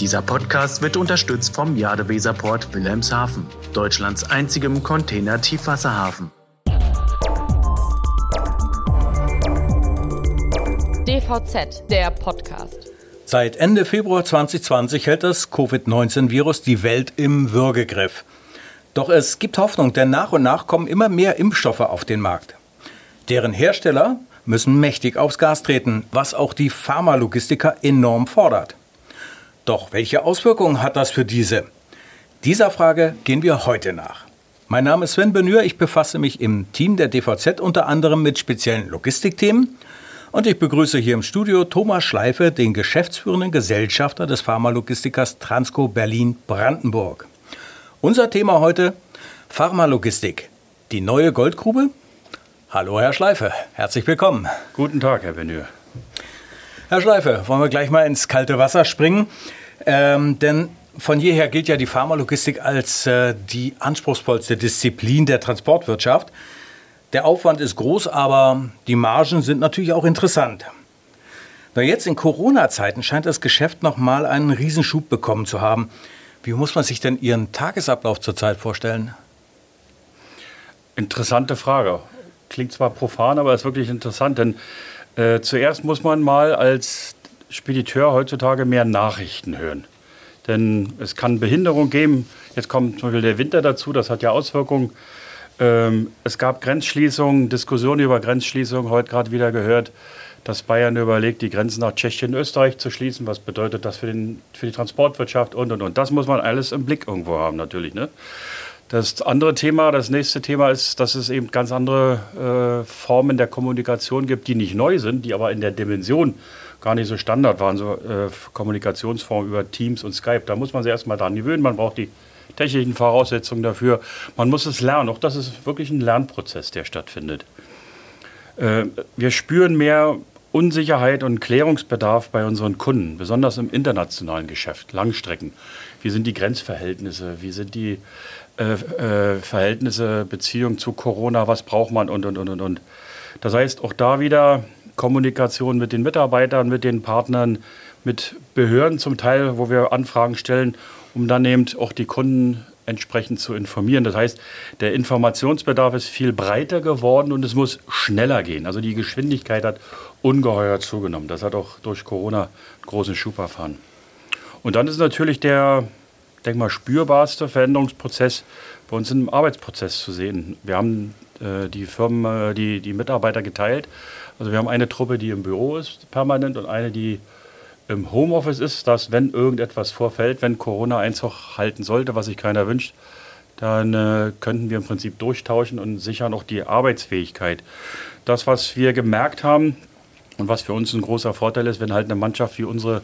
Dieser Podcast wird unterstützt vom Jadeweserport Wilhelmshaven, Deutschlands einzigem Container-Tiefwasserhafen. DVZ, der Podcast. Seit Ende Februar 2020 hält das Covid-19-Virus die Welt im Würgegriff. Doch es gibt Hoffnung, denn nach und nach kommen immer mehr Impfstoffe auf den Markt. Deren Hersteller müssen mächtig aufs Gas treten, was auch die Pharmalogistiker enorm fordert. Doch welche Auswirkungen hat das für diese? Dieser Frage gehen wir heute nach. Mein Name ist Sven Benür, ich befasse mich im Team der DVZ unter anderem mit speziellen Logistikthemen und ich begrüße hier im Studio Thomas Schleife, den geschäftsführenden Gesellschafter des Pharmalogistikers Transco Berlin Brandenburg. Unser Thema heute Pharmalogistik. Die neue Goldgrube? Hallo, Herr Schleife. Herzlich willkommen. Guten Tag, Herr Benür. Herr Schleife, wollen wir gleich mal ins kalte Wasser springen? Ähm, denn von jeher gilt ja die Pharmalogistik als äh, die anspruchsvollste Disziplin der Transportwirtschaft. Der Aufwand ist groß, aber die Margen sind natürlich auch interessant. Na jetzt in Corona-Zeiten scheint das Geschäft noch mal einen Riesenschub bekommen zu haben. Wie muss man sich denn Ihren Tagesablauf zurzeit vorstellen? Interessante Frage. Klingt zwar profan, aber ist wirklich interessant, denn äh, zuerst muss man mal als Spediteur heutzutage mehr Nachrichten hören. Denn es kann Behinderung geben. Jetzt kommt zum Beispiel der Winter dazu, das hat ja Auswirkungen. Ähm, es gab Grenzschließungen, Diskussionen über Grenzschließungen, heute gerade wieder gehört, dass Bayern überlegt, die Grenzen nach Tschechien und Österreich zu schließen. Was bedeutet das für, den, für die Transportwirtschaft und und und. Das muss man alles im Blick irgendwo haben, natürlich. Ne? Das andere Thema, das nächste Thema ist, dass es eben ganz andere äh, Formen der Kommunikation gibt, die nicht neu sind, die aber in der Dimension gar nicht so Standard waren, so äh, Kommunikationsformen über Teams und Skype. Da muss man sich erstmal dran gewöhnen. Man braucht die technischen Voraussetzungen dafür. Man muss es lernen. Auch das ist wirklich ein Lernprozess, der stattfindet. Äh, wir spüren mehr Unsicherheit und Klärungsbedarf bei unseren Kunden, besonders im internationalen Geschäft, Langstrecken. Wie sind die Grenzverhältnisse? Wie sind die äh, äh, Verhältnisse, Beziehung zu Corona? Was braucht man? Und, und, und, und, und. Das heißt, auch da wieder Kommunikation mit den Mitarbeitern, mit den Partnern, mit Behörden zum Teil, wo wir Anfragen stellen, um dann eben auch die Kunden entsprechend zu informieren. Das heißt, der Informationsbedarf ist viel breiter geworden und es muss schneller gehen. Also die Geschwindigkeit hat ungeheuer zugenommen. Das hat auch durch Corona einen großen Schub erfahren. Und dann ist natürlich der, denke mal, spürbarste Veränderungsprozess bei uns im Arbeitsprozess zu sehen. Wir haben äh, die Firmen, äh, die, die Mitarbeiter geteilt. Also wir haben eine Truppe, die im Büro ist, permanent, und eine, die im Homeoffice ist, dass wenn irgendetwas vorfällt, wenn Corona Einzug halten sollte, was sich keiner wünscht, dann äh, könnten wir im Prinzip durchtauschen und sichern auch die Arbeitsfähigkeit. Das, was wir gemerkt haben und was für uns ein großer Vorteil ist, wenn halt eine Mannschaft wie unsere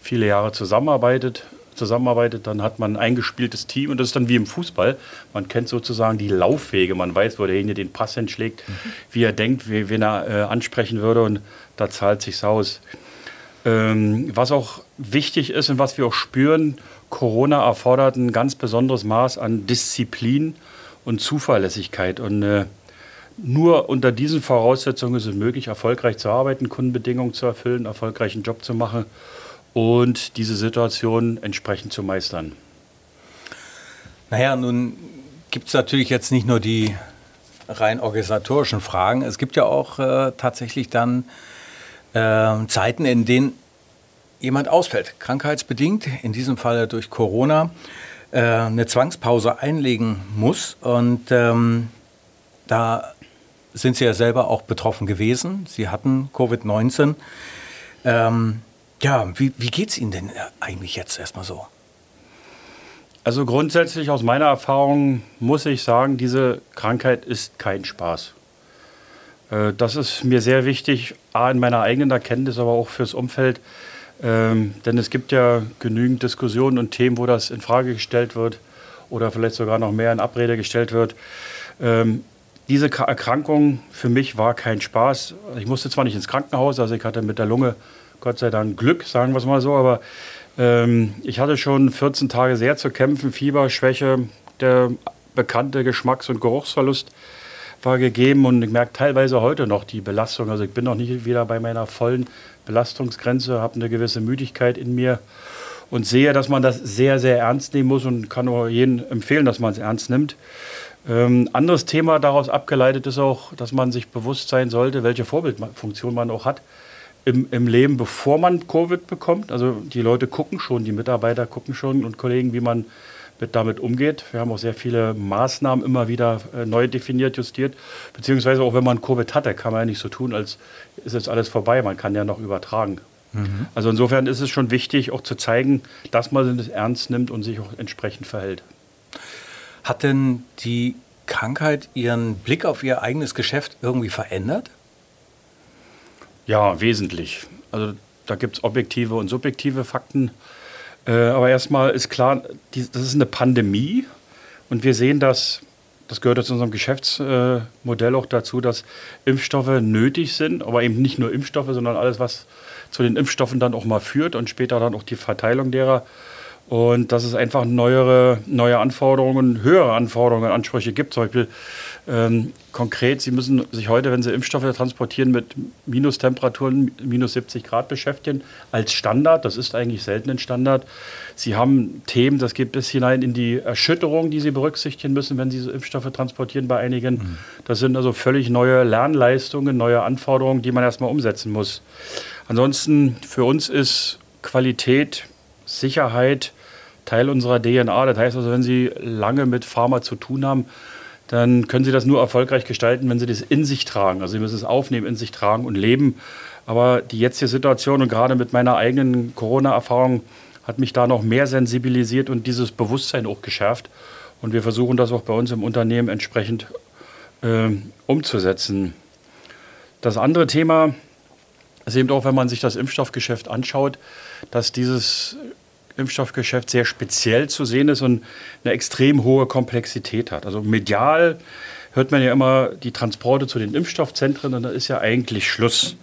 viele Jahre zusammenarbeitet, zusammenarbeitet, dann hat man ein eingespieltes Team und das ist dann wie im Fußball. Man kennt sozusagen die Laufwege, man weiß, wo derjenige den Pass hinschlägt, mhm. wie er denkt, wen er äh, ansprechen würde und da zahlt sich's aus. Ähm, was auch wichtig ist und was wir auch spüren, Corona erfordert ein ganz besonderes Maß an Disziplin und Zuverlässigkeit. Und äh, nur unter diesen Voraussetzungen ist es möglich, erfolgreich zu arbeiten, Kundenbedingungen zu erfüllen, erfolgreichen Job zu machen und diese Situation entsprechend zu meistern. Naja, nun gibt es natürlich jetzt nicht nur die rein organisatorischen Fragen, es gibt ja auch äh, tatsächlich dann äh, Zeiten, in denen jemand ausfällt, krankheitsbedingt, in diesem Fall durch Corona, äh, eine Zwangspause einlegen muss. Und ähm, da sind Sie ja selber auch betroffen gewesen. Sie hatten Covid-19. Ähm, ja, wie, wie geht es Ihnen denn eigentlich jetzt erstmal so? Also grundsätzlich aus meiner Erfahrung muss ich sagen, diese Krankheit ist kein Spaß. Äh, das ist mir sehr wichtig, A, in meiner eigenen Erkenntnis, aber auch fürs Umfeld. Ähm, denn es gibt ja genügend Diskussionen und Themen, wo das in Frage gestellt wird oder vielleicht sogar noch mehr in Abrede gestellt wird. Ähm, diese Erkrankung für mich war kein Spaß. Ich musste zwar nicht ins Krankenhaus, also ich hatte mit der Lunge Gott sei Dank Glück, sagen wir es mal so, aber ähm, ich hatte schon 14 Tage sehr zu kämpfen, Fieber, Schwäche, der bekannte Geschmacks- und Geruchsverlust war gegeben und ich merke teilweise heute noch die Belastung. Also ich bin noch nicht wieder bei meiner vollen Belastungsgrenze, habe eine gewisse Müdigkeit in mir und sehe, dass man das sehr, sehr ernst nehmen muss und kann auch jedem empfehlen, dass man es ernst nimmt. Ähm, anderes Thema daraus abgeleitet ist auch, dass man sich bewusst sein sollte, welche Vorbildfunktion man auch hat im, im Leben, bevor man Covid bekommt. Also die Leute gucken schon, die Mitarbeiter gucken schon und Kollegen, wie man mit damit umgeht. Wir haben auch sehr viele Maßnahmen immer wieder äh, neu definiert, justiert. Beziehungsweise auch wenn man Covid hatte, kann man ja nicht so tun, als ist jetzt alles vorbei. Man kann ja noch übertragen. Mhm. Also insofern ist es schon wichtig, auch zu zeigen, dass man es ernst nimmt und sich auch entsprechend verhält. Hat denn die Krankheit Ihren Blick auf Ihr eigenes Geschäft irgendwie verändert? Ja, wesentlich. Also da gibt es objektive und subjektive Fakten. Äh, aber erstmal ist klar, die, das ist eine Pandemie und wir sehen, dass das gehört zu unserem Geschäftsmodell auch dazu, dass Impfstoffe nötig sind, aber eben nicht nur Impfstoffe, sondern alles, was zu den Impfstoffen dann auch mal führt und später dann auch die Verteilung derer. Und dass es einfach neuere, neue Anforderungen, höhere Anforderungen, Ansprüche gibt. Zum Beispiel ähm, konkret, Sie müssen sich heute, wenn Sie Impfstoffe transportieren, mit Minustemperaturen, minus 70 Grad beschäftigen, als Standard. Das ist eigentlich selten ein Standard. Sie haben Themen, das geht bis hinein in die Erschütterung, die Sie berücksichtigen müssen, wenn Sie Impfstoffe transportieren bei einigen. Mhm. Das sind also völlig neue Lernleistungen, neue Anforderungen, die man erstmal umsetzen muss. Ansonsten für uns ist Qualität, Sicherheit Teil unserer DNA. Das heißt also, wenn Sie lange mit Pharma zu tun haben, dann können Sie das nur erfolgreich gestalten, wenn Sie das in sich tragen. Also Sie müssen es aufnehmen, in sich tragen und leben. Aber die jetzige Situation und gerade mit meiner eigenen Corona-Erfahrung hat mich da noch mehr sensibilisiert und dieses Bewusstsein auch geschärft. Und wir versuchen das auch bei uns im Unternehmen entsprechend äh, umzusetzen. Das andere Thema ist eben auch, wenn man sich das Impfstoffgeschäft anschaut, dass dieses Impfstoffgeschäft sehr speziell zu sehen ist und eine extrem hohe Komplexität hat. Also medial hört man ja immer die Transporte zu den Impfstoffzentren und da ist ja eigentlich Schluss.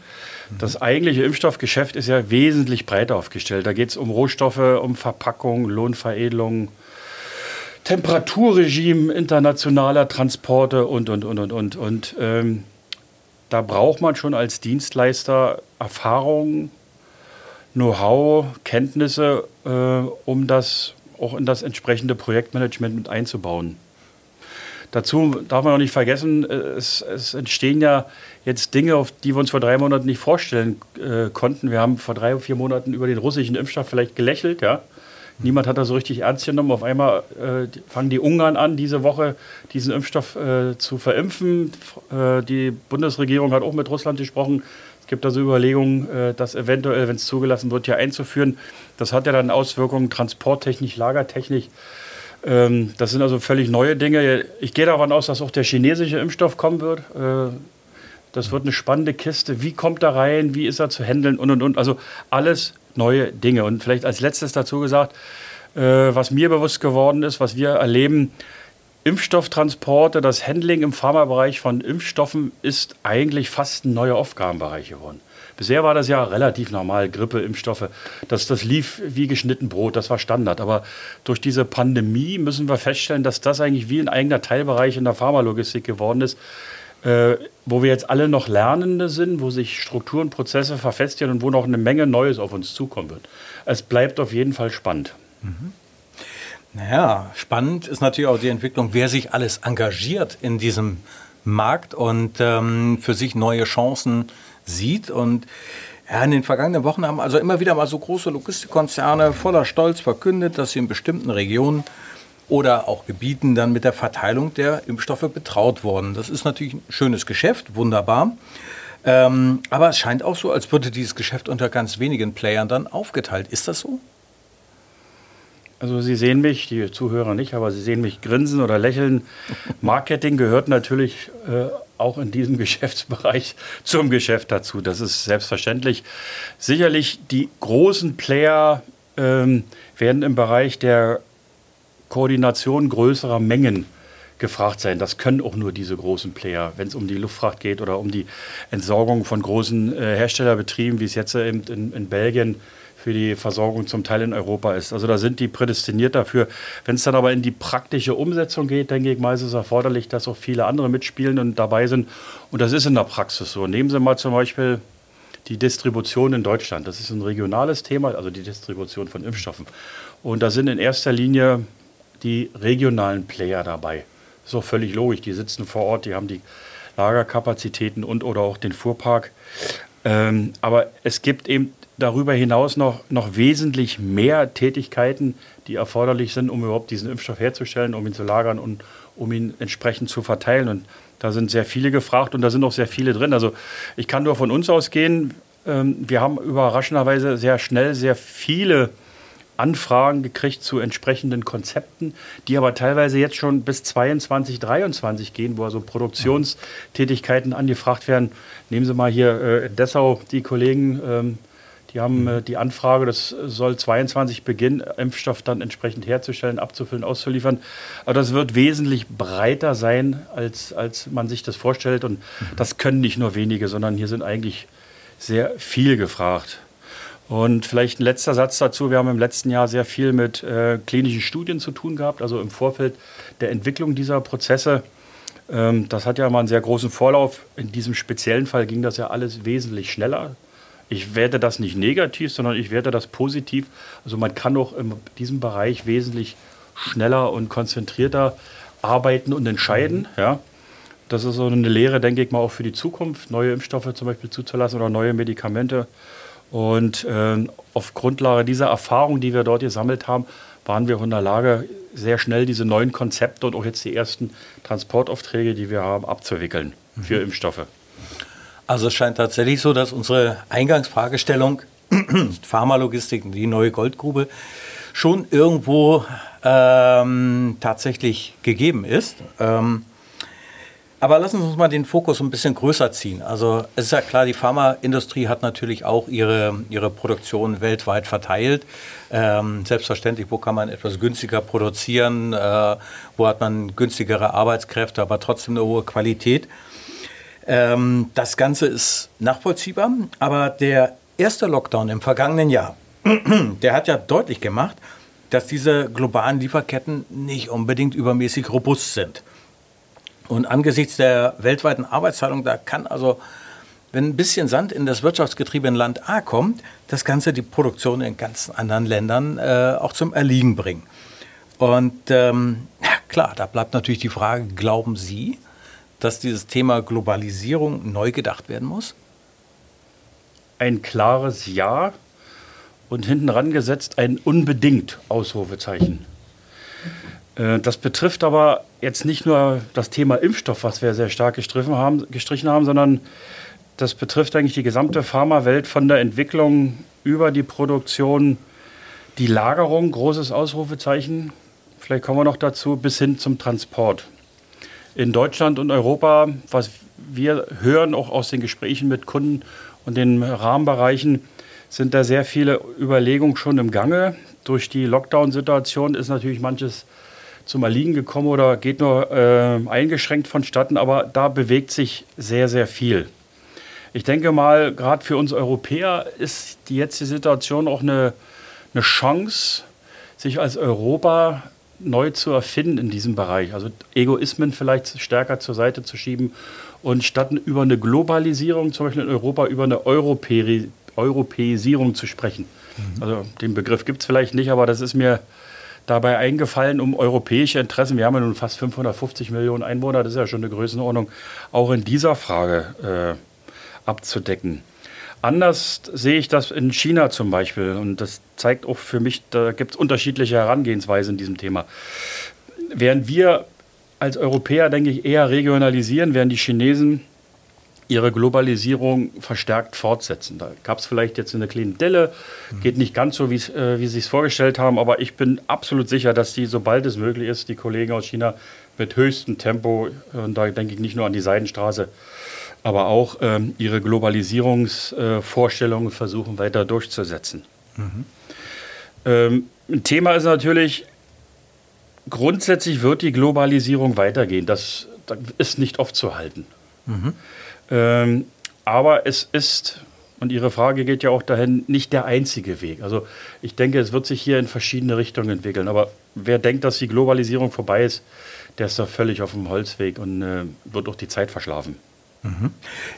Das eigentliche Impfstoffgeschäft ist ja wesentlich breiter aufgestellt. Da geht es um Rohstoffe, um Verpackung, Lohnveredelung, Temperaturregime internationaler Transporte und, und, und, und, und. Und ähm, da braucht man schon als Dienstleister Erfahrung, Know-how, Kenntnisse, äh, um das auch in das entsprechende Projektmanagement mit einzubauen. Dazu darf man auch nicht vergessen, äh, es, es, entstehen ja jetzt Dinge, auf die wir uns vor drei Monaten nicht vorstellen äh, konnten. Wir haben vor drei, vier Monaten über den russischen Impfstoff vielleicht gelächelt, ja. Niemand hat das so richtig ernst genommen. Auf einmal äh, fangen die Ungarn an, diese Woche diesen Impfstoff äh, zu verimpfen. Äh, die Bundesregierung hat auch mit Russland gesprochen gibt also Überlegungen, äh, das eventuell, wenn es zugelassen wird, hier einzuführen. Das hat ja dann Auswirkungen transporttechnisch, lagertechnisch. Ähm, das sind also völlig neue Dinge. Ich gehe davon aus, dass auch der chinesische Impfstoff kommen wird. Äh, das wird eine spannende Kiste. Wie kommt er rein? Wie ist er zu handeln? Und, und, und. Also alles neue Dinge. Und vielleicht als letztes dazu gesagt, äh, was mir bewusst geworden ist, was wir erleben, Impfstofftransporte, das Handling im Pharmabereich von Impfstoffen ist eigentlich fast ein neuer Aufgabenbereich geworden. Bisher war das ja relativ normal, Grippe, Impfstoffe. Das, das lief wie geschnitten Brot, das war Standard. Aber durch diese Pandemie müssen wir feststellen, dass das eigentlich wie ein eigener Teilbereich in der Pharmalogistik geworden ist, äh, wo wir jetzt alle noch Lernende sind, wo sich Strukturen, Prozesse verfestigen und wo noch eine Menge Neues auf uns zukommen wird. Es bleibt auf jeden Fall spannend. Mhm. Naja, spannend ist natürlich auch die Entwicklung, wer sich alles engagiert in diesem Markt und ähm, für sich neue Chancen sieht. Und ja, in den vergangenen Wochen haben also immer wieder mal so große Logistikkonzerne voller Stolz verkündet, dass sie in bestimmten Regionen oder auch Gebieten dann mit der Verteilung der Impfstoffe betraut wurden. Das ist natürlich ein schönes Geschäft, wunderbar. Ähm, aber es scheint auch so, als würde dieses Geschäft unter ganz wenigen Playern dann aufgeteilt. Ist das so? Also Sie sehen mich, die Zuhörer nicht, aber Sie sehen mich grinsen oder lächeln. Marketing gehört natürlich äh, auch in diesem Geschäftsbereich zum Geschäft dazu. Das ist selbstverständlich. Sicherlich die großen Player ähm, werden im Bereich der Koordination größerer Mengen gefragt sein. Das können auch nur diese großen Player, wenn es um die Luftfracht geht oder um die Entsorgung von großen äh, Herstellerbetrieben, wie es jetzt eben in, in Belgien für die Versorgung zum Teil in Europa ist. Also da sind die prädestiniert dafür. Wenn es dann aber in die praktische Umsetzung geht, denke ich mal, ist es erforderlich, dass auch viele andere mitspielen und dabei sind. Und das ist in der Praxis so. Nehmen Sie mal zum Beispiel die Distribution in Deutschland. Das ist ein regionales Thema, also die Distribution von Impfstoffen. Und da sind in erster Linie die regionalen Player dabei. Das ist auch völlig logisch. Die sitzen vor Ort, die haben die Lagerkapazitäten und oder auch den Fuhrpark. Ähm, aber es gibt eben darüber hinaus noch, noch wesentlich mehr Tätigkeiten, die erforderlich sind, um überhaupt diesen Impfstoff herzustellen, um ihn zu lagern und um ihn entsprechend zu verteilen. Und da sind sehr viele gefragt und da sind auch sehr viele drin. Also ich kann nur von uns ausgehen. Ähm, wir haben überraschenderweise sehr schnell sehr viele Anfragen gekriegt zu entsprechenden Konzepten, die aber teilweise jetzt schon bis 22, 23 gehen, wo also Produktionstätigkeiten angefragt werden. Nehmen Sie mal hier äh, Dessau die Kollegen, ähm, die haben äh, die Anfrage, das soll 22 beginnen, Impfstoff dann entsprechend herzustellen, abzufüllen, auszuliefern. Aber das wird wesentlich breiter sein, als, als man sich das vorstellt. Und das können nicht nur wenige, sondern hier sind eigentlich sehr viel gefragt. Und vielleicht ein letzter Satz dazu. Wir haben im letzten Jahr sehr viel mit äh, klinischen Studien zu tun gehabt, also im Vorfeld der Entwicklung dieser Prozesse. Ähm, das hat ja mal einen sehr großen Vorlauf. In diesem speziellen Fall ging das ja alles wesentlich schneller. Ich werte das nicht negativ, sondern ich werte das positiv. Also man kann auch in diesem Bereich wesentlich schneller und konzentrierter arbeiten und entscheiden. Ja. Das ist so eine Lehre, denke ich mal, auch für die Zukunft, neue Impfstoffe zum Beispiel zuzulassen oder neue Medikamente. Und äh, auf Grundlage dieser Erfahrung, die wir dort gesammelt haben, waren wir in der Lage, sehr schnell diese neuen Konzepte und auch jetzt die ersten Transportaufträge, die wir haben, abzuwickeln mhm. für Impfstoffe. Also es scheint tatsächlich so, dass unsere Eingangsfragestellung Pharmalogistik, die neue Goldgrube, schon irgendwo ähm, tatsächlich gegeben ist. Ähm, aber lassen Sie uns mal den Fokus ein bisschen größer ziehen. Also es ist ja klar, die Pharmaindustrie hat natürlich auch ihre, ihre Produktion weltweit verteilt. Ähm, selbstverständlich, wo kann man etwas günstiger produzieren, äh, wo hat man günstigere Arbeitskräfte, aber trotzdem eine hohe Qualität. Ähm, das Ganze ist nachvollziehbar, aber der erste Lockdown im vergangenen Jahr, der hat ja deutlich gemacht, dass diese globalen Lieferketten nicht unbedingt übermäßig robust sind. Und angesichts der weltweiten Arbeitsteilung, da kann also, wenn ein bisschen Sand in das Wirtschaftsgetriebe in Land A kommt, das Ganze die Produktion in ganz anderen Ländern äh, auch zum Erliegen bringen. Und ähm, ja, klar, da bleibt natürlich die Frage, glauben Sie, dass dieses Thema Globalisierung neu gedacht werden muss? Ein klares Ja und hinten ran gesetzt ein unbedingt Ausrufezeichen. Äh, das betrifft aber jetzt nicht nur das Thema Impfstoff, was wir sehr stark gestrichen haben, gestrichen haben, sondern das betrifft eigentlich die gesamte Pharmawelt von der Entwicklung über die Produktion, die Lagerung, großes Ausrufezeichen, vielleicht kommen wir noch dazu, bis hin zum Transport. In Deutschland und Europa, was wir hören, auch aus den Gesprächen mit Kunden und den Rahmenbereichen, sind da sehr viele Überlegungen schon im Gange. Durch die Lockdown-Situation ist natürlich manches zum Erliegen gekommen oder geht nur äh, eingeschränkt vonstatten, aber da bewegt sich sehr, sehr viel. Ich denke mal, gerade für uns Europäer ist die jetzige Situation auch eine, eine Chance, sich als Europa neu zu erfinden in diesem Bereich. Also Egoismen vielleicht stärker zur Seite zu schieben und statt über eine Globalisierung, zum Beispiel in Europa, über eine Europä Europäisierung zu sprechen. Mhm. Also den Begriff gibt es vielleicht nicht, aber das ist mir dabei eingefallen, um europäische Interessen, wir haben ja nun fast 550 Millionen Einwohner, das ist ja schon eine Größenordnung, auch in dieser Frage äh, abzudecken. Anders sehe ich das in China zum Beispiel und das zeigt auch für mich, da gibt es unterschiedliche Herangehensweisen in diesem Thema. Während wir als Europäer, denke ich, eher regionalisieren, während die Chinesen ihre Globalisierung verstärkt fortsetzen. Da gab es vielleicht jetzt eine kleine Delle, geht nicht ganz so, äh, wie sie es vorgestellt haben, aber ich bin absolut sicher, dass die, sobald es möglich ist, die Kollegen aus China mit höchstem Tempo, und da denke ich nicht nur an die Seidenstraße, aber auch ähm, ihre Globalisierungsvorstellungen äh, versuchen weiter durchzusetzen. Mhm. Ähm, ein Thema ist natürlich, grundsätzlich wird die Globalisierung weitergehen. Das, das ist nicht aufzuhalten. Mhm. Ähm, aber es ist, und Ihre Frage geht ja auch dahin, nicht der einzige Weg. Also ich denke, es wird sich hier in verschiedene Richtungen entwickeln. Aber wer denkt, dass die Globalisierung vorbei ist, der ist da völlig auf dem Holzweg und äh, wird auch die Zeit verschlafen. Mhm.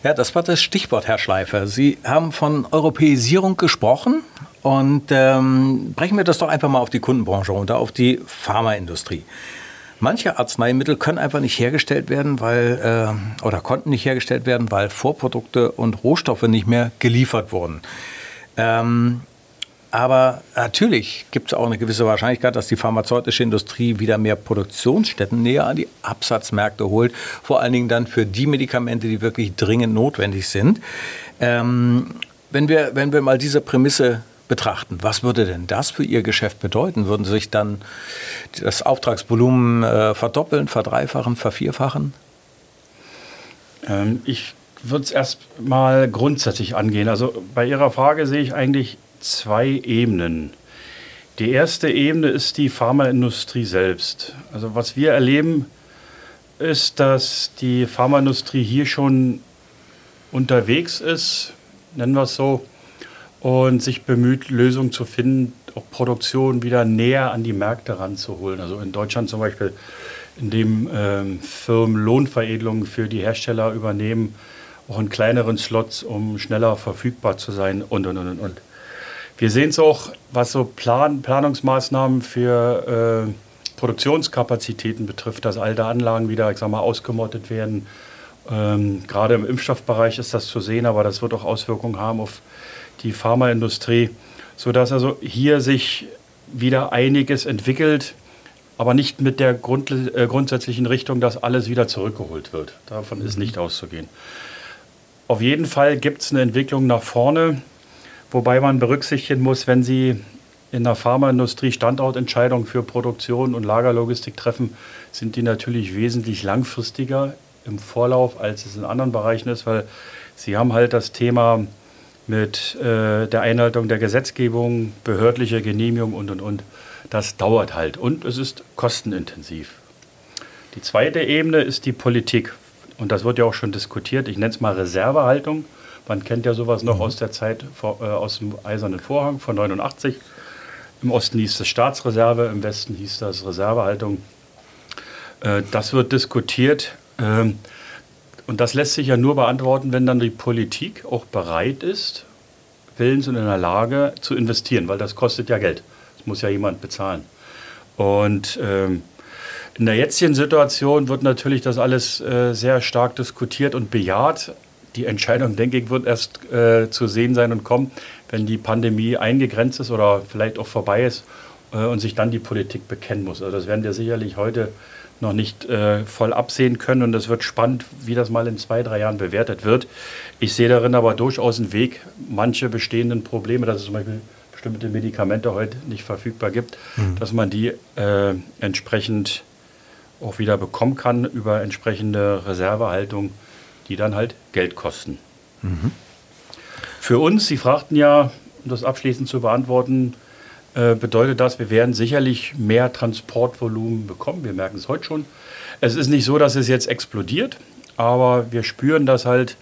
Ja, das war das Stichwort, Herr Schleifer. Sie haben von Europäisierung gesprochen und ähm, brechen wir das doch einfach mal auf die Kundenbranche runter, auf die Pharmaindustrie. Manche Arzneimittel können einfach nicht hergestellt werden, weil äh, oder konnten nicht hergestellt werden, weil Vorprodukte und Rohstoffe nicht mehr geliefert wurden. Ähm, aber natürlich gibt es auch eine gewisse Wahrscheinlichkeit, dass die pharmazeutische Industrie wieder mehr Produktionsstätten näher an die Absatzmärkte holt. Vor allen Dingen dann für die Medikamente, die wirklich dringend notwendig sind. Ähm, wenn, wir, wenn wir mal diese Prämisse betrachten, was würde denn das für Ihr Geschäft bedeuten? Würden sich dann das Auftragsvolumen äh, verdoppeln, verdreifachen, vervierfachen? Ähm, ich würde es erst mal grundsätzlich angehen. Also bei Ihrer Frage sehe ich eigentlich zwei Ebenen. Die erste Ebene ist die Pharmaindustrie selbst. Also was wir erleben, ist, dass die Pharmaindustrie hier schon unterwegs ist, nennen wir es so, und sich bemüht, Lösungen zu finden, auch Produktion wieder näher an die Märkte ranzuholen. Also in Deutschland zum Beispiel, indem ähm, Firmen Lohnveredelungen für die Hersteller übernehmen, auch in kleineren Slots, um schneller verfügbar zu sein und, und, und, und. Wir sehen es auch, was so Plan, Planungsmaßnahmen für äh, Produktionskapazitäten betrifft, dass alte Anlagen wieder, ich sag mal, ausgemottet werden. Ähm, gerade im Impfstoffbereich ist das zu sehen, aber das wird auch Auswirkungen haben auf die Pharmaindustrie, sodass also hier sich wieder einiges entwickelt, aber nicht mit der Grund, äh, grundsätzlichen Richtung, dass alles wieder zurückgeholt wird. Davon ist nicht auszugehen. Auf jeden Fall gibt es eine Entwicklung nach vorne. Wobei man berücksichtigen muss, wenn Sie in der Pharmaindustrie Standortentscheidungen für Produktion und Lagerlogistik treffen, sind die natürlich wesentlich langfristiger im Vorlauf, als es in anderen Bereichen ist, weil sie haben halt das Thema mit äh, der Einhaltung der Gesetzgebung, behördliche Genehmigung und, und, und. Das dauert halt und es ist kostenintensiv. Die zweite Ebene ist die Politik. Und das wird ja auch schon diskutiert. Ich nenne es mal Reservehaltung. Man kennt ja sowas noch mhm. aus der Zeit vor, äh, aus dem Eisernen Vorhang von 89. Im Osten hieß es Staatsreserve, im Westen hieß das Reservehaltung. Äh, das wird diskutiert. Ähm, und das lässt sich ja nur beantworten, wenn dann die Politik auch bereit ist, willens und in der Lage zu investieren, weil das kostet ja Geld. Das muss ja jemand bezahlen. Und ähm, in der jetzigen Situation wird natürlich das alles äh, sehr stark diskutiert und bejaht die Entscheidung, denke ich, wird erst äh, zu sehen sein und kommen, wenn die Pandemie eingegrenzt ist oder vielleicht auch vorbei ist äh, und sich dann die Politik bekennen muss. Also das werden wir sicherlich heute noch nicht äh, voll absehen können und es wird spannend, wie das mal in zwei, drei Jahren bewertet wird. Ich sehe darin aber durchaus einen Weg, manche bestehenden Probleme, dass es zum Beispiel bestimmte Medikamente heute nicht verfügbar gibt, mhm. dass man die äh, entsprechend auch wieder bekommen kann über entsprechende Reservehaltung die dann halt Geld kosten. Mhm. Für uns, Sie fragten ja, um das abschließend zu beantworten, äh, bedeutet das, wir werden sicherlich mehr Transportvolumen bekommen. Wir merken es heute schon. Es ist nicht so, dass es jetzt explodiert, aber wir spüren, dass halt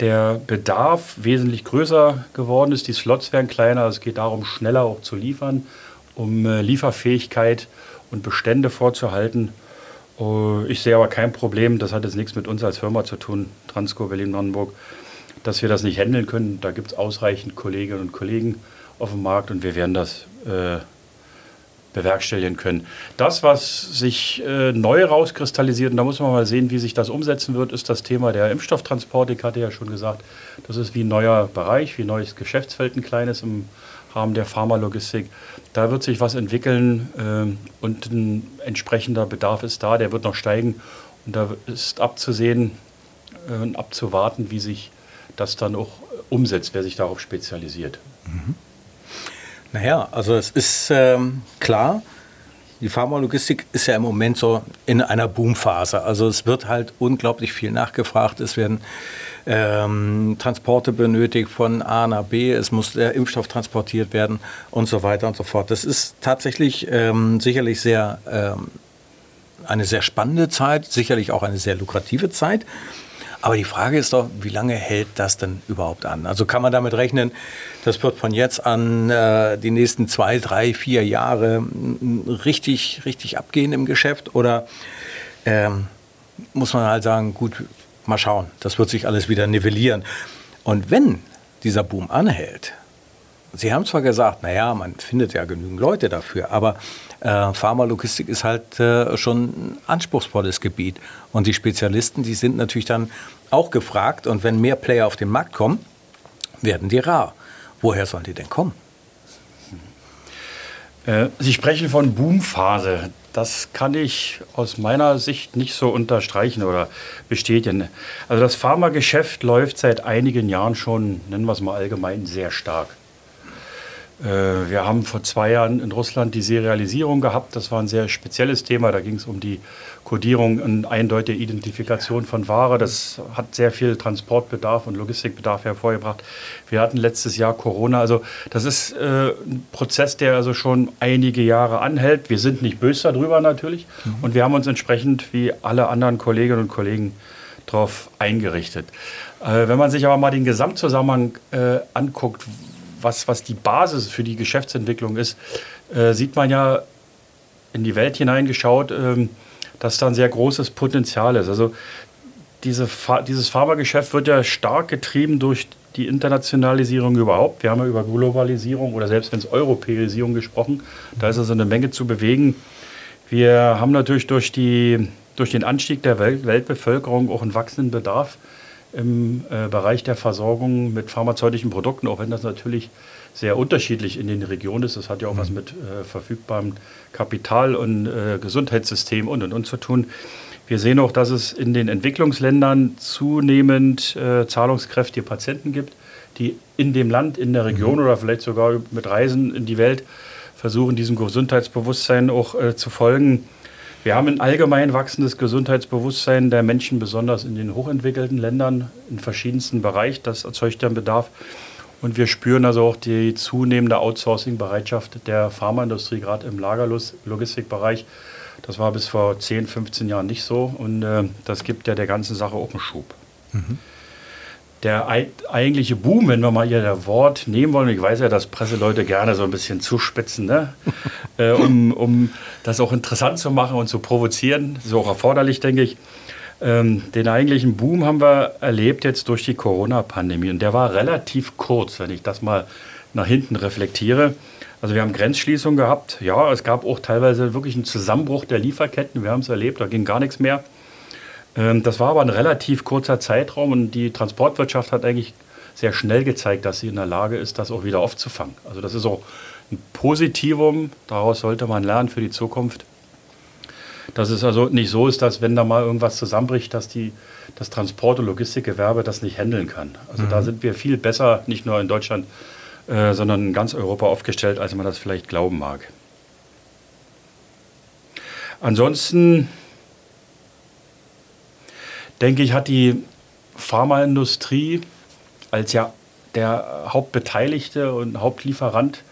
der Bedarf wesentlich größer geworden ist. Die Slots werden kleiner. Es geht darum, schneller auch zu liefern, um äh, Lieferfähigkeit und Bestände vorzuhalten. Oh, ich sehe aber kein Problem, das hat jetzt nichts mit uns als Firma zu tun, Transco Berlin-Brandenburg, dass wir das nicht handeln können. Da gibt es ausreichend Kolleginnen und Kollegen auf dem Markt und wir werden das äh, bewerkstelligen können. Das, was sich äh, neu rauskristallisiert, und da muss man mal sehen, wie sich das umsetzen wird, ist das Thema der Impfstofftransport. Ich hatte ja schon gesagt, das ist wie ein neuer Bereich, wie ein neues Geschäftsfeld, ein kleines im Rahmen der Pharmalogistik. Da wird sich was entwickeln äh, und ein entsprechender Bedarf ist da, der wird noch steigen. Und da ist abzusehen äh, und abzuwarten, wie sich das dann auch umsetzt, wer sich darauf spezialisiert. Mhm. Naja, also es ist ähm, klar, die Pharmalogistik ist ja im Moment so in einer Boomphase. Also es wird halt unglaublich viel nachgefragt. Es werden ähm, Transporte benötigt von A nach B. Es muss der Impfstoff transportiert werden und so weiter und so fort. Das ist tatsächlich ähm, sicherlich sehr ähm, eine sehr spannende Zeit, sicherlich auch eine sehr lukrative Zeit. Aber die Frage ist doch, wie lange hält das denn überhaupt an? Also kann man damit rechnen, das wird von jetzt an äh, die nächsten zwei, drei, vier Jahre richtig, richtig abgehen im Geschäft? Oder ähm, muss man halt sagen, gut, mal schauen, das wird sich alles wieder nivellieren. Und wenn dieser Boom anhält, Sie haben zwar gesagt, naja, man findet ja genügend Leute dafür, aber äh, Pharmalogistik ist halt äh, schon ein anspruchsvolles Gebiet. Und die Spezialisten, die sind natürlich dann auch gefragt. Und wenn mehr Player auf den Markt kommen, werden die rar. Woher sollen die denn kommen? Äh, Sie sprechen von Boomphase. Das kann ich aus meiner Sicht nicht so unterstreichen oder bestätigen. Also das Pharmageschäft läuft seit einigen Jahren schon, nennen wir es mal allgemein, sehr stark. Äh, wir haben vor zwei Jahren in Russland die Serialisierung gehabt. Das war ein sehr spezielles Thema. Da ging es um die Kodierung und eindeutige Identifikation von Ware. Das hat sehr viel Transportbedarf und Logistikbedarf hervorgebracht. Wir hatten letztes Jahr Corona. Also das ist äh, ein Prozess, der also schon einige Jahre anhält. Wir sind nicht böse darüber natürlich. Mhm. Und wir haben uns entsprechend wie alle anderen Kolleginnen und Kollegen darauf eingerichtet. Äh, wenn man sich aber mal den Gesamtzusammenhang äh, anguckt, was, was die Basis für die Geschäftsentwicklung ist, äh, sieht man ja in die Welt hineingeschaut, ähm, dass da ein sehr großes Potenzial ist. Also diese, dieses Pharmageschäft wird ja stark getrieben durch die Internationalisierung überhaupt. Wir haben ja über Globalisierung oder selbst wenn es Europäisierung gesprochen, da ist also eine Menge zu bewegen. Wir haben natürlich durch, die, durch den Anstieg der Welt, Weltbevölkerung auch einen wachsenden Bedarf im äh, Bereich der Versorgung mit pharmazeutischen Produkten, auch wenn das natürlich sehr unterschiedlich in den Regionen ist. Das hat ja auch mhm. was mit äh, verfügbarem Kapital und äh, Gesundheitssystem und und und zu tun. Wir sehen auch, dass es in den Entwicklungsländern zunehmend äh, zahlungskräftige Patienten gibt, die in dem Land, in der Region mhm. oder vielleicht sogar mit Reisen in die Welt versuchen, diesem Gesundheitsbewusstsein auch äh, zu folgen. Wir haben ein allgemein wachsendes Gesundheitsbewusstsein der Menschen, besonders in den hochentwickelten Ländern, in verschiedensten Bereichen. Das erzeugt dann Bedarf. Und wir spüren also auch die zunehmende Outsourcing-Bereitschaft der Pharmaindustrie, gerade im Lagerlogistikbereich. Das war bis vor 10, 15 Jahren nicht so. Und äh, das gibt ja der ganzen Sache auch einen Schub. Mhm der eigentliche Boom, wenn wir mal hier das Wort nehmen wollen, ich weiß ja, dass Presseleute gerne so ein bisschen zuspitzen, ne? äh, um, um das auch interessant zu machen und zu provozieren, das ist auch erforderlich, denke ich. Ähm, den eigentlichen Boom haben wir erlebt jetzt durch die Corona-Pandemie und der war relativ kurz, wenn ich das mal nach hinten reflektiere. Also wir haben Grenzschließungen gehabt, ja, es gab auch teilweise wirklich einen Zusammenbruch der Lieferketten, wir haben es erlebt, da ging gar nichts mehr. Ähm, das war aber ein relativ kurzer Zeitraum und die Transportwirtschaft hat eigentlich sehr schnell gezeigt, dass sie in der Lage ist, das auch wieder aufzufangen. Also das ist auch ein Positivum, daraus sollte man lernen für die Zukunft. Dass es also nicht so ist, dass wenn da mal irgendwas zusammenbricht, dass die, das Transport- und Logistikgewerbe das nicht handeln kann. Also mhm. da sind wir viel besser, nicht nur in Deutschland, äh, sondern in ganz Europa aufgestellt, als man das vielleicht glauben mag. Ansonsten denke ich, hat die Pharmaindustrie als ja der Hauptbeteiligte und Hauptlieferant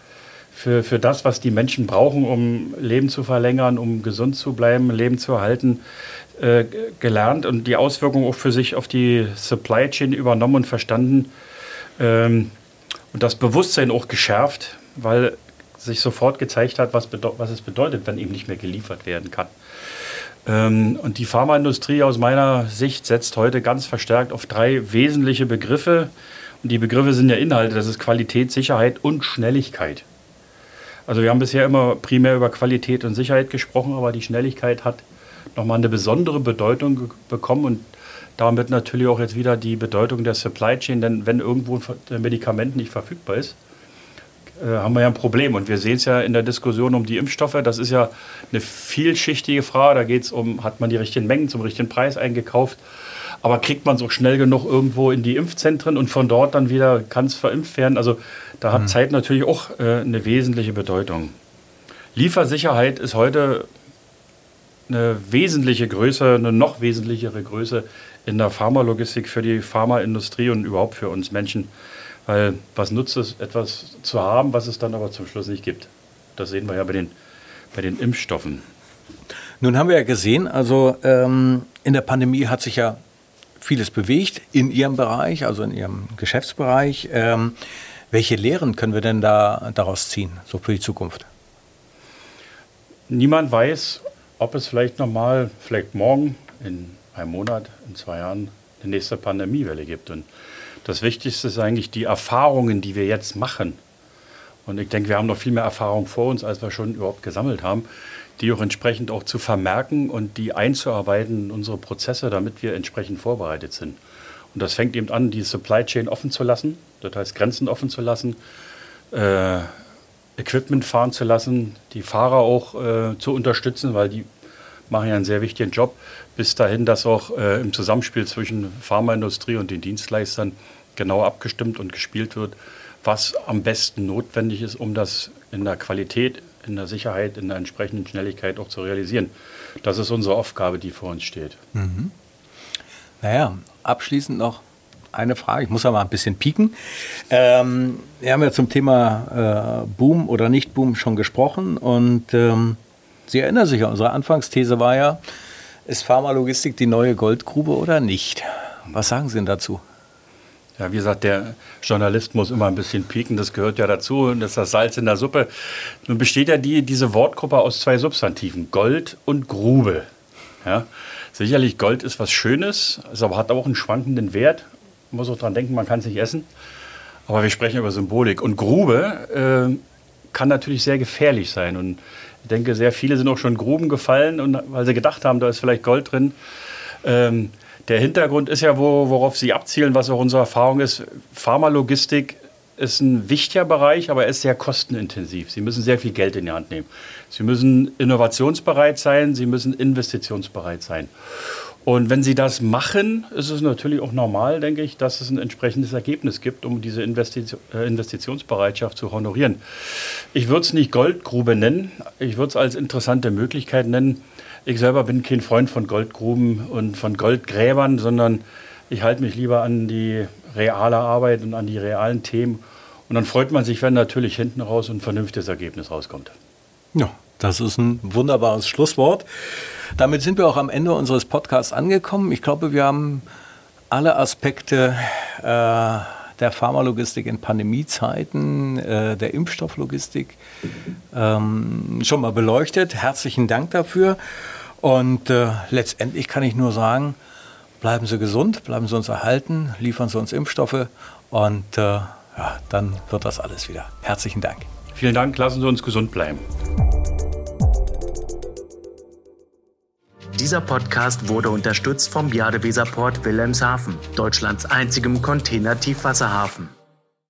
für, für das, was die Menschen brauchen, um Leben zu verlängern, um gesund zu bleiben, Leben zu erhalten, äh, gelernt und die Auswirkungen auch für sich auf die Supply Chain übernommen und verstanden ähm, und das Bewusstsein auch geschärft, weil sich sofort gezeigt hat, was, was es bedeutet, wenn eben nicht mehr geliefert werden kann. Ähm, und die Pharmaindustrie aus meiner Sicht setzt heute ganz verstärkt auf drei wesentliche Begriffe. Und die Begriffe sind ja Inhalte, das ist Qualität, Sicherheit und Schnelligkeit. Also wir haben bisher immer primär über Qualität und Sicherheit gesprochen, aber die Schnelligkeit hat nochmal eine besondere Bedeutung bekommen und damit natürlich auch jetzt wieder die Bedeutung der Supply Chain, denn wenn irgendwo ein Medikament nicht verfügbar ist, haben wir ja ein Problem. Und wir sehen es ja in der Diskussion um die Impfstoffe. Das ist ja eine vielschichtige Frage. Da geht es um, hat man die richtigen Mengen zum richtigen Preis eingekauft? Aber kriegt man so schnell genug irgendwo in die Impfzentren und von dort dann wieder kann es verimpft werden? Also da hat mhm. Zeit natürlich auch äh, eine wesentliche Bedeutung. Liefersicherheit ist heute eine wesentliche Größe, eine noch wesentlichere Größe in der Pharmalogistik für die Pharmaindustrie und überhaupt für uns Menschen. Weil was nutzt es, etwas zu haben, was es dann aber zum Schluss nicht gibt? Das sehen wir ja bei den, bei den Impfstoffen. Nun haben wir ja gesehen, also ähm, in der Pandemie hat sich ja vieles bewegt in Ihrem Bereich, also in Ihrem Geschäftsbereich. Ähm, welche Lehren können wir denn da daraus ziehen, so für die Zukunft? Niemand weiß, ob es vielleicht nochmal, vielleicht morgen, in einem Monat, in zwei Jahren eine nächste Pandemiewelle gibt. Und das Wichtigste ist eigentlich die Erfahrungen, die wir jetzt machen. Und ich denke, wir haben noch viel mehr Erfahrung vor uns, als wir schon überhaupt gesammelt haben, die auch entsprechend auch zu vermerken und die einzuarbeiten in unsere Prozesse, damit wir entsprechend vorbereitet sind. Und das fängt eben an, die Supply Chain offen zu lassen, das heißt Grenzen offen zu lassen, äh, Equipment fahren zu lassen, die Fahrer auch äh, zu unterstützen, weil die machen ja einen sehr wichtigen Job, bis dahin, dass auch äh, im Zusammenspiel zwischen Pharmaindustrie und den Dienstleistern genau abgestimmt und gespielt wird, was am besten notwendig ist, um das in der Qualität, in der Sicherheit, in der entsprechenden Schnelligkeit auch zu realisieren. Das ist unsere Aufgabe, die vor uns steht. Mhm. Naja, abschließend noch eine Frage. Ich muss aber ein bisschen pieken. Ähm, wir haben ja zum Thema äh, Boom oder Nicht-Boom schon gesprochen und ähm, Sie erinnern sich unsere Anfangsthese war ja, ist Pharmalogistik die neue Goldgrube oder nicht? Was sagen Sie denn dazu? Ja, wie gesagt, der Journalist muss immer ein bisschen pieken, das gehört ja dazu das ist das Salz in der Suppe. Nun besteht ja die, diese Wortgruppe aus zwei Substantiven, Gold und Grube. Ja, sicherlich, Gold ist was Schönes, es aber hat auch einen schwankenden Wert. Man muss auch daran denken, man kann es nicht essen. Aber wir sprechen über Symbolik. Und Grube äh, kann natürlich sehr gefährlich sein. Und ich denke, sehr viele sind auch schon Gruben gefallen, und, weil sie gedacht haben, da ist vielleicht Gold drin. Ähm, der Hintergrund ist ja, wo, worauf Sie abzielen, was auch unsere Erfahrung ist. Pharmalogistik ist ein wichtiger Bereich, aber er ist sehr kostenintensiv. Sie müssen sehr viel Geld in die Hand nehmen. Sie müssen innovationsbereit sein, Sie müssen investitionsbereit sein. Und wenn Sie das machen, ist es natürlich auch normal, denke ich, dass es ein entsprechendes Ergebnis gibt, um diese äh, Investitionsbereitschaft zu honorieren. Ich würde es nicht Goldgrube nennen, ich würde es als interessante Möglichkeit nennen. Ich selber bin kein Freund von Goldgruben und von Goldgräbern, sondern ich halte mich lieber an die reale Arbeit und an die realen Themen. Und dann freut man sich, wenn natürlich hinten raus ein vernünftiges Ergebnis rauskommt. Ja, das ist ein wunderbares Schlusswort. Damit sind wir auch am Ende unseres Podcasts angekommen. Ich glaube, wir haben alle Aspekte äh, der Pharmalogistik in Pandemiezeiten, äh, der Impfstofflogistik ähm, schon mal beleuchtet. Herzlichen Dank dafür. Und äh, letztendlich kann ich nur sagen, bleiben Sie gesund, bleiben Sie uns erhalten, liefern Sie uns Impfstoffe und äh, ja, dann wird das alles wieder. Herzlichen Dank. Vielen Dank, lassen Sie uns gesund bleiben. Dieser Podcast wurde unterstützt vom Jadeweserport Wilhelmshaven, Deutschlands einzigem Container-Tiefwasserhafen.